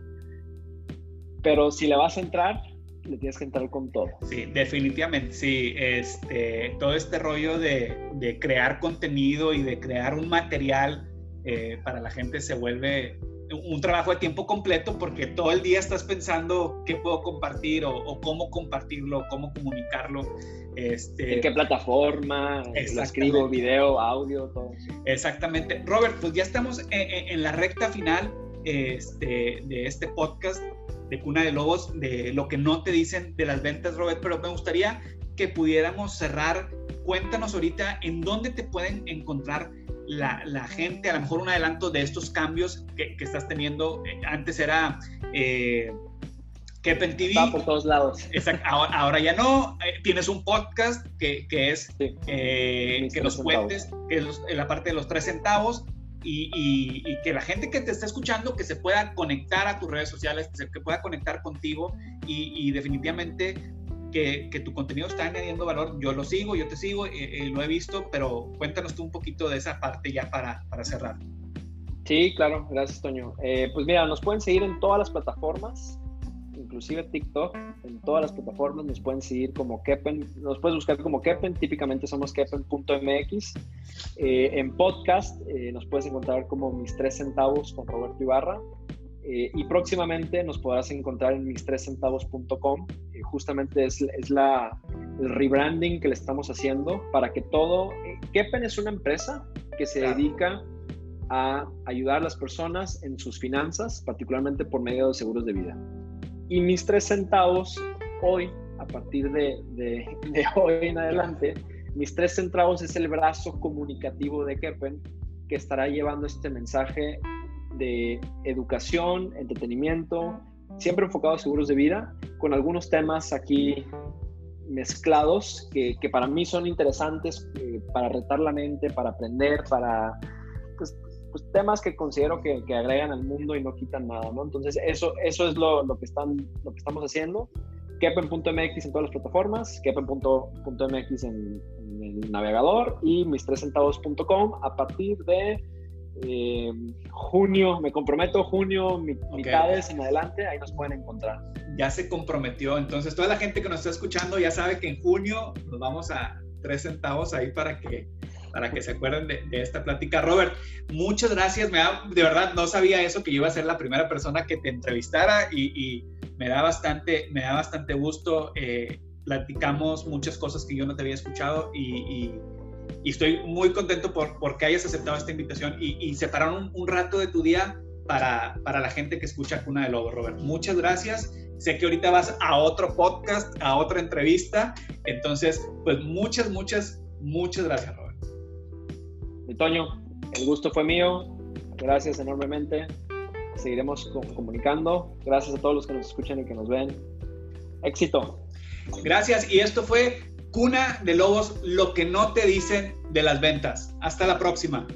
Speaker 2: pero si le vas a entrar, le tienes que entrar con todo.
Speaker 1: Sí, definitivamente, sí. Este, todo este rollo de, de crear contenido y de crear un material eh, para la gente se vuelve un trabajo de tiempo completo porque todo el día estás pensando qué puedo compartir o, cómo compartirlo, cómo comunicarlo. Este,
Speaker 2: ¿En qué plataforma? Lo escribo, video, audio, todo.
Speaker 1: Exactamente. Robert, pues ya estamos en, en la recta final este, de este podcast de Cuna de Lobos, de lo que no te dicen de las ventas, Robert, pero me gustaría que pudiéramos cerrar. Cuéntanos ahorita en dónde te pueden encontrar la, la gente, a lo mejor un adelanto de estos cambios que, que estás teniendo. Eh, antes era... Eh, Kepen TV.
Speaker 2: Está por todos lados.
Speaker 1: Ahora, ya no. Eh, tienes un podcast que, que es eh, que nos cuentes, que es la parte de los tres centavos y, que la gente que te está escuchando, que se pueda conectar a tus redes sociales, que, pueda conectar contigo y, definitivamente que, que, tu contenido está añadiendo valor. Yo lo sigo, yo te sigo, eh, eh, lo he visto, pero cuéntanos tú un poquito de esa parte ya para, para cerrar.
Speaker 2: Sí, claro, gracias Toño. Eh, pues mira, nos pueden seguir en todas las plataformas inclusive TikTok, en todas las plataformas nos pueden seguir como Kepen, nos puedes buscar como Kepen, típicamente somos kepen.mx. Eh, en podcast eh, nos puedes encontrar como Mis Tres Centavos con Roberto Ibarra. Eh, y próximamente nos podrás encontrar en mis tres centavos.com. justamente es, es, la, el rebranding que le estamos haciendo para que todo... Kepen es una empresa que se dedica a ayudar a las personas en sus finanzas, particularmente por medio de seguros de vida. Y mis tres centavos hoy, a partir de, de, de hoy en adelante, mis tres centavos es el brazo comunicativo de Kepen que estará llevando este mensaje de educación, entretenimiento, siempre enfocado a seguros de vida, con algunos temas aquí mezclados que, que para mí son interesantes eh, para retar la mente, para aprender, para pues, pues, temas que considero que, que, agregan al mundo y no quitan nada, ¿no? Entonces eso, eso es lo, lo que están, lo que estamos haciendo. Kepen.mx en todas las plataformas, Kepen.mx en, en, el navegador y mis tres centavos.com a partir de eh, junio, me comprometo, junio, mitades en adelante, ahí nos pueden encontrar.
Speaker 1: Ya se comprometió, entonces toda la gente que nos está escuchando ya sabe que en junio nos vamos a tres centavos ahí para que para que se acuerden de, esta plática. Robert, muchas gracias. Me de verdad no sabía eso, que yo iba a ser la primera persona que te entrevistara y, me, da bastante, me da bastante gusto. Eh, platicamos muchas cosas que yo no te había escuchado y, y estoy muy contento por, por que hayas aceptado esta invitación y, y separaron un, un, rato de tu día para, para la gente que escucha Cuna de Lobo, Robert. Muchas gracias. Sé que ahorita vas a otro podcast, a otra entrevista. Entonces, pues muchas, muchas, muchas gracias, Robert.
Speaker 2: Toño, el gusto fue mío. Gracias enormemente. Seguiremos comunicando. Gracias a todos los que nos escuchan y que nos ven. Éxito.
Speaker 1: Gracias. Y esto fue Cuna de Lobos, lo que no te dicen de las ventas. Hasta la próxima.